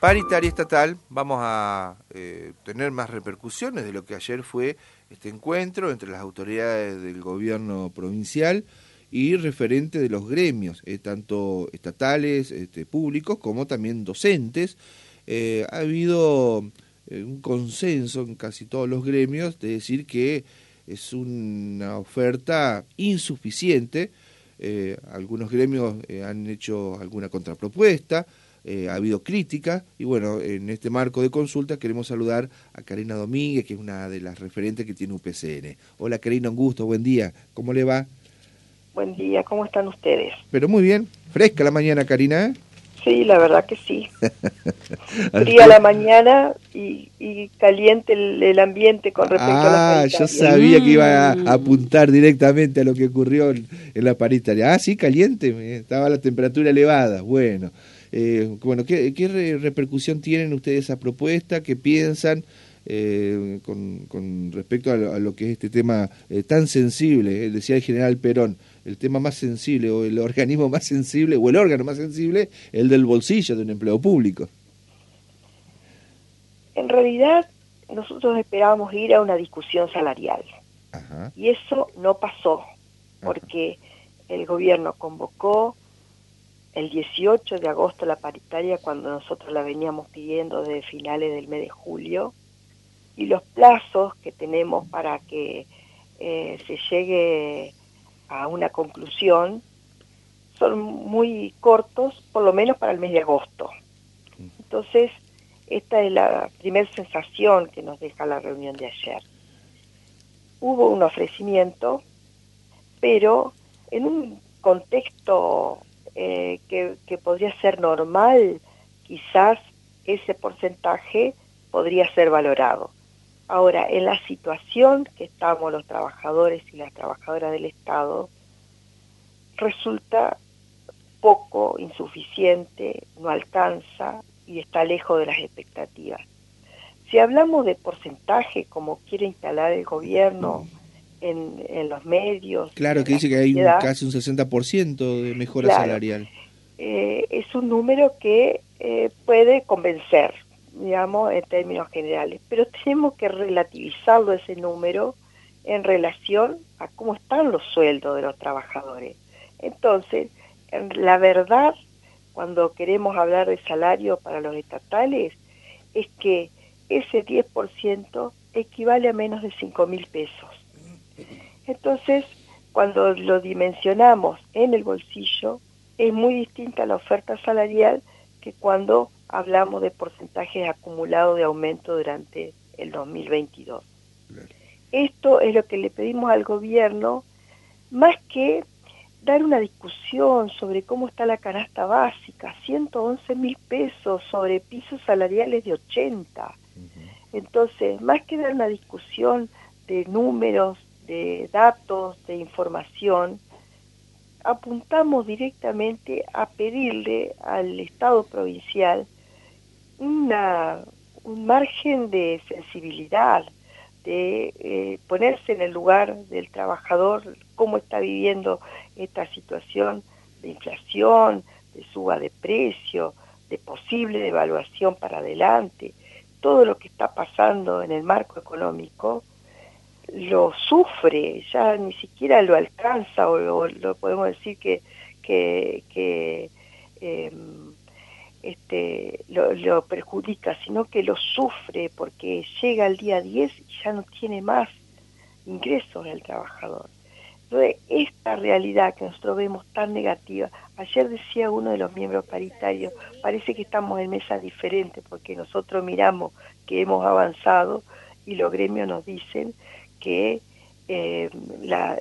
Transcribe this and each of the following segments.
paritaria estatal vamos a eh, tener más repercusiones de lo que ayer fue este encuentro entre las autoridades del gobierno provincial y referente de los gremios, eh, tanto estatales, este, públicos, como también docentes. Eh, ha habido un consenso en casi todos los gremios de decir que es una oferta insuficiente. algunos gremios han hecho alguna contrapropuesta, eh, ha habido crítica y bueno, en este marco de consulta queremos saludar a Karina Domínguez, que es una de las referentes que tiene UPCN. Hola Karina, un gusto, buen día, ¿cómo le va? Buen día, ¿cómo están ustedes? Pero muy bien, fresca la mañana Karina. ¿eh? Sí, la verdad que sí. Fría la mañana y, caliente el, ambiente con respecto a la Ah, yo sabía que iba a mm. apuntar directamente a lo que ocurrió en, la paritaria. Ah, sí, caliente, estaba la temperatura elevada. Bueno, eh, bueno, ¿qué, repercusión tienen ustedes esa propuesta? ¿Qué piensan eh, con, respecto a lo, que es este tema eh, tan sensible? decía el general Perón, el tema más sensible o el organismo más sensible o el órgano más sensible, el del bolsillo de un empleo público. En realidad, nosotros esperábamos ir a una discusión salarial. Y eso no pasó, porque el gobierno convocó el 18 de agosto la paritaria cuando nosotros la veníamos pidiendo desde finales del mes de julio y los plazos que tenemos para que eh, se llegue a una conclusión son muy cortos, por lo menos para el mes de agosto. Entonces, esta es la primera sensación que nos deja la reunión de ayer. Hubo un ofrecimiento, pero en un contexto eh, que, podría ser normal, quizás ese porcentaje podría ser valorado. Ahora, en la situación que estamos los trabajadores y las trabajadoras del Estado, resulta poco, insuficiente, no alcanza y está lejos de las expectativas. Si hablamos de porcentaje, como quiere instalar el gobierno, en, los medios. Claro, que dice que hay casi un 60% de mejora salarial. Eh, es un número que eh, puede convencer, digamos, en términos generales, pero tenemos que relativizarlo ese número en relación a cómo están los sueldos de los trabajadores. Entonces, la verdad, cuando queremos hablar de salario para los estatales, es que ese 10% equivale a menos de 5 mil pesos. Entonces, cuando lo dimensionamos en el bolsillo, es muy distinta la oferta salarial que cuando hablamos de porcentajes acumulados de aumento durante el 2022. Esto es lo que le pedimos al gobierno, más que dar una discusión sobre cómo está la canasta básica, 111 mil pesos sobre pisos salariales de 80. Entonces, más que dar una discusión de números, de datos, de información, apuntamos directamente a pedirle al Estado provincial una, un margen de sensibilidad, de eh, ponerse en el lugar del trabajador, cómo está viviendo esta situación de inflación, de suba de precio, de posible devaluación para adelante, todo lo que está pasando en el marco económico, lo sufre, ya ni siquiera lo alcanza o, lo podemos decir que, em, este, lo, perjudica, sino que lo sufre porque llega al día 10 y ya no tiene más ingresos el trabajador. Entonces, esta realidad que nosotros vemos tan negativa, ayer decía uno de los miembros paritarios, parece que estamos en mesas diferentes porque nosotros miramos que hemos avanzado y los gremios nos dicen que eh, la,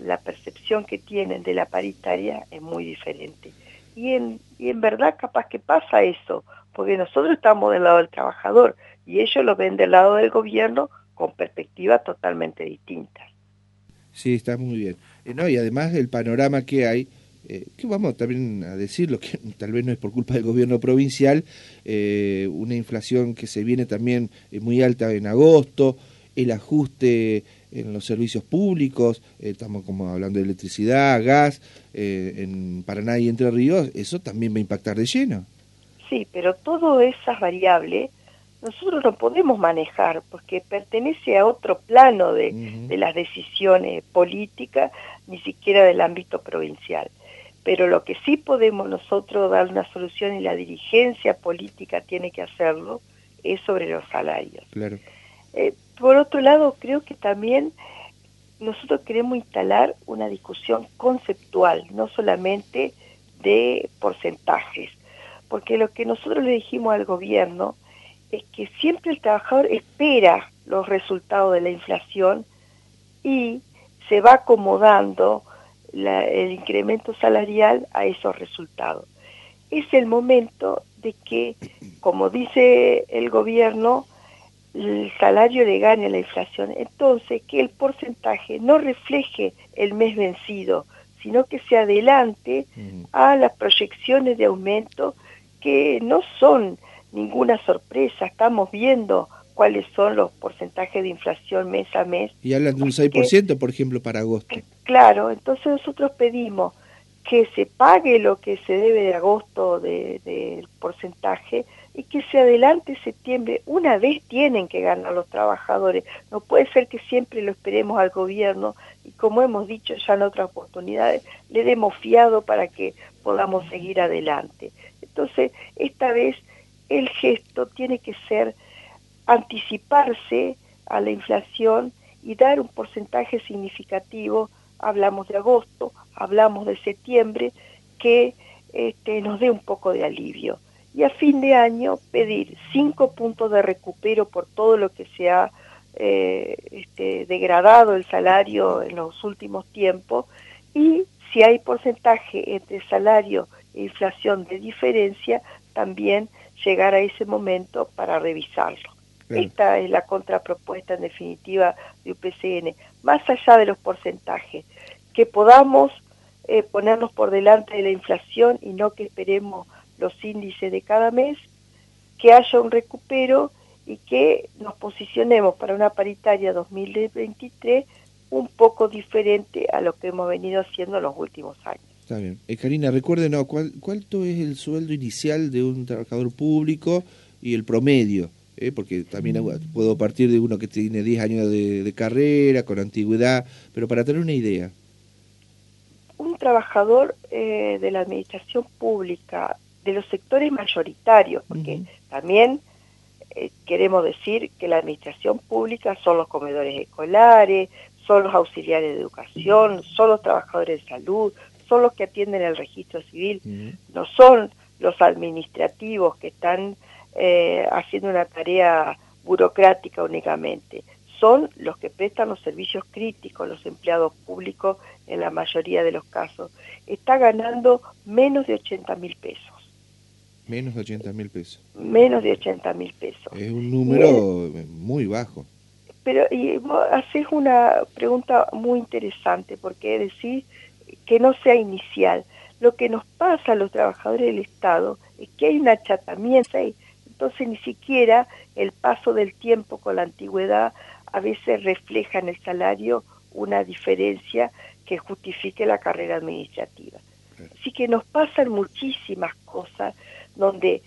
la, percepción que tienen de la paritaria es muy diferente. Y en, y en verdad capaz que pasa eso, porque nosotros estamos del lado del trabajador y ellos lo ven del lado del gobierno con perspectivas totalmente distintas. Sí, está muy bien. Eh, no, y además el panorama que hay, eh, que vamos también a decirlo, que tal vez no es por culpa del gobierno provincial, una inflación que se viene también muy alta en agosto, el ajuste en los servicios públicos, eh, estamos como hablando de electricidad, gas, eh, en Paraná y Entre Ríos, eso también va a impactar de lleno. Sí, pero todas esas variables nosotros no podemos manejar porque pertenece a otro plano de, de las decisiones políticas, ni siquiera del ámbito provincial. Pero lo que sí podemos nosotros dar una solución y la dirigencia política tiene que hacerlo es sobre los salarios. Claro. Eh, por otro lado, creo que también nosotros queremos instalar una discusión conceptual, no solamente de porcentajes, porque lo que nosotros le dijimos al gobierno es que siempre el trabajador espera los resultados de la inflación y se va acomodando el incremento salarial a esos resultados. Es el momento de que, como dice el gobierno, el salario le gane a la inflación. Entonces, que el porcentaje no refleje el mes vencido, sino que se adelante a las proyecciones de aumento que no son ninguna sorpresa. Estamos viendo cuáles son los porcentajes de inflación mes a mes. Y hablan de un 6%, por ejemplo, para agosto. Claro, entonces nosotros pedimos que se pague lo que se debe de agosto del de, porcentaje y que se adelante septiembre. Una vez tienen que ganar los trabajadores. No puede ser que siempre lo esperemos al gobierno y como hemos dicho ya en otras oportunidades, le demos fiado para que podamos seguir adelante. Entonces, esta vez el gesto tiene que ser anticiparse a la inflación y dar un porcentaje significativo, hablamos de agosto, hablamos de septiembre, que este, nos dé un poco de alivio. Y a fin de año pedir cinco puntos de recupero por todo lo que se ha eh, este, degradado el salario en los últimos tiempos y si hay porcentaje entre salario e inflación de diferencia, también llegar a ese momento para revisarlo. Esta es la contrapropuesta en definitiva de UPCN, más allá de los porcentajes, que podamos eh, ponernos por delante de la inflación y no que esperemos los índices de cada mes, que haya un recupero y que nos posicionemos para una paritaria 2023 un poco diferente a lo que hemos venido haciendo en los últimos años. Está bien. Eh, Karina, recuerden, ¿cuál, ¿cuánto es el sueldo inicial de un trabajador público y el promedio? Eh, porque también puedo partir de uno que tiene 10 años de, carrera, con antigüedad, pero para tener una idea. Un trabajador eh, de la administración pública, de los sectores mayoritarios, porque también eh, queremos decir que la administración pública son los comedores escolares, son los auxiliares de educación, son los trabajadores de salud, son los que atienden el registro civil, no son los administrativos que están eh, haciendo una tarea burocrática únicamente, son los que prestan los servicios críticos, los empleados públicos en la mayoría de los casos. Está ganando menos de 80 mil pesos. Menos de 80 mil pesos. Menos de 80 mil pesos. Es un número muy bajo. Pero y vos haces una pregunta muy interesante, porque decís que no sea inicial. Lo que nos pasa a los trabajadores del Estado es que hay un achatamiento entonces ni siquiera el paso del tiempo con la antigüedad a veces refleja en el salario una diferencia que justifique la carrera administrativa. Así que nos pasan muchísimas cosas donde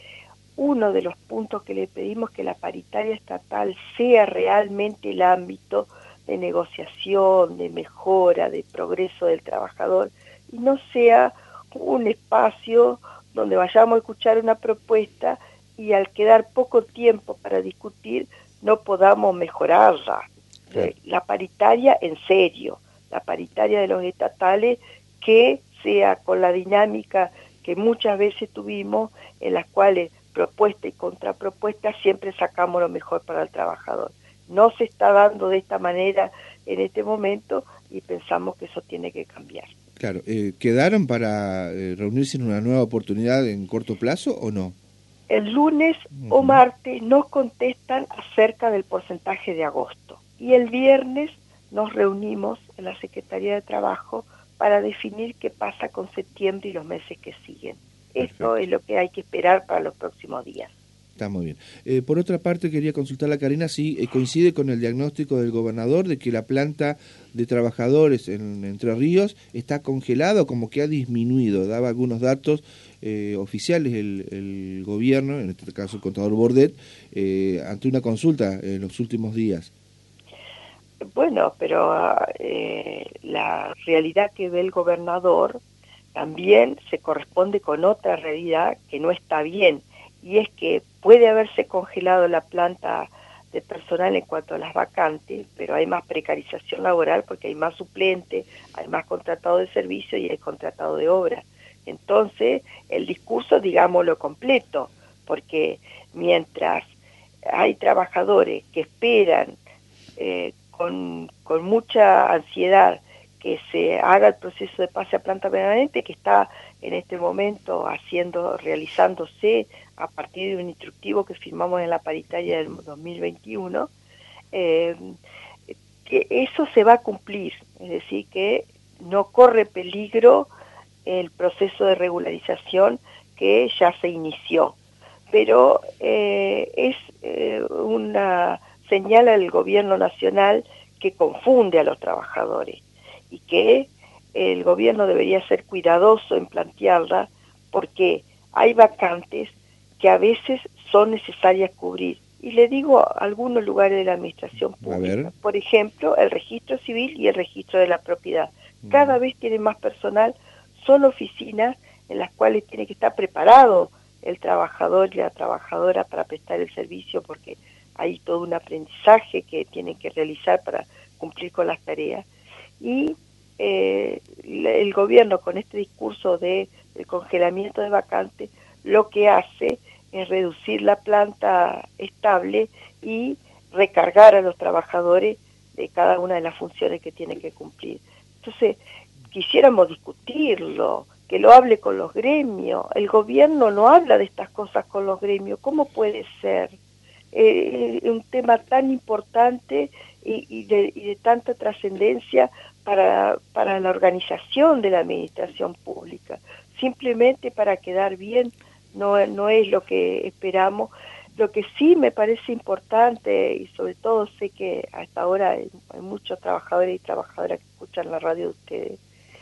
uno de los puntos que le pedimos que la paritaria estatal sea realmente el ámbito de negociación, de mejora, de progreso del trabajador y no sea un espacio donde vayamos a escuchar una propuesta y al quedar poco tiempo para discutir no podamos mejorarla. Eh, la paritaria en serio, la paritaria de los estatales que sea con la dinámica que muchas veces tuvimos en las cuales propuesta y contrapropuesta siempre sacamos lo mejor para el trabajador no se está dando de esta manera en este momento y pensamos que eso tiene que cambiar. Claro, eh, ¿quedaron para eh, reunirse en una nueva oportunidad en corto plazo o no? El lunes o martes nos contestan acerca del porcentaje de agosto y el viernes nos reunimos en la Secretaría de Trabajo para definir qué pasa con septiembre y los meses que siguen. Esto es lo que hay que esperar para los próximos días. Está muy bien. Eh, por otra parte, quería consultar a Karina si eh, coincide con el diagnóstico del gobernador de que la planta de trabajadores en Entre Ríos está congelada, como que ha disminuido. Daba algunos datos eh, oficiales el, el, gobierno, en este caso el contador Bordet, ante una consulta en los últimos días. Bueno, pero la realidad que ve el gobernador también se corresponde con otra realidad que no está bien y es que puede haberse congelado la planta de personal en cuanto a las vacantes, pero hay más precarización laboral porque hay más suplentes, hay más contratado de servicio y hay contratado de obra. Entonces, el discurso, digámoslo completo, porque mientras hay trabajadores que esperan eh, con, mucha ansiedad que se haga el proceso de pase a planta permanente que está en este momento haciendo, realizándose a partir de un instructivo que firmamos en la paritaria del 2021, eh, que eso se va a cumplir, es decir, que no corre peligro el proceso de regularización que ya se inició. Pero eh, es eh, una señal al gobierno nacional que confunde a los trabajadores y que el gobierno debería ser cuidadoso en plantearla porque hay vacantes que a veces son necesarias cubrir. Y le digo algunos lugares de la administración pública, por ejemplo, el registro civil y el registro de la propiedad. Mm. Cada vez tienen más personal, son oficinas en las cuales tiene que estar preparado el trabajador y la trabajadora para prestar el servicio porque hay todo un aprendizaje que tienen que realizar para cumplir con las tareas y eh, el gobierno con este discurso de el congelamiento de vacantes lo que hace es reducir la planta estable y recargar a los trabajadores de cada una de las funciones que tienen que cumplir. Entonces, quisiéramos discutirlo, que lo hable con los gremios. El gobierno no habla de estas cosas con los gremios. ¿Cómo puede ser? Eh, un tema tan importante y, de, y de, tanta trascendencia para, para la organización de la administración pública. Simplemente para quedar bien no, no es lo que esperamos. Lo que sí me parece importante y sobre todo sé que hasta ahora hay, muchos trabajadores y trabajadoras que escuchan la radio de ustedes,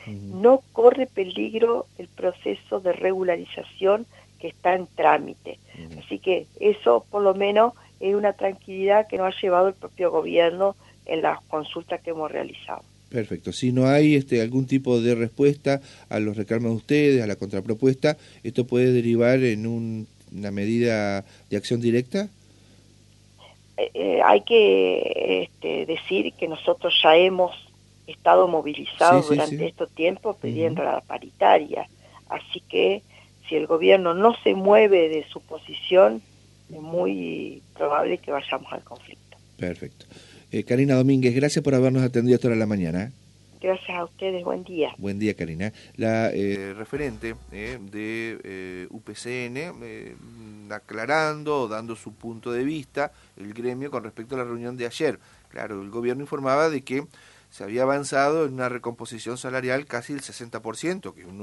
no corre peligro el proceso de regularización que está en trámite. Así que eso por lo menos es una tranquilidad que nos ha llevado el propio gobierno en las consultas que hemos realizado. Perfecto. Si no hay este, algún tipo de respuesta a los reclamos de ustedes, a la contrapropuesta, ¿esto puede derivar en una medida de acción directa? Eh, eh, hay que este, decir que nosotros ya hemos estado movilizados durante estos tiempos pidiendo la paritaria. Así que si el gobierno no se mueve de su posición, muy probable que vayamos al conflicto. Perfecto. Eh, Karina Domínguez, gracias por habernos atendido hasta la mañana. Gracias a ustedes, buen día. Buen día, Karina. La eh, referente eh, de UPCN, aclarando, dando su punto de vista, el gremio con respecto a la reunión de ayer. Claro, el gobierno informaba de que se había avanzado en una recomposición salarial casi el 60%, que es un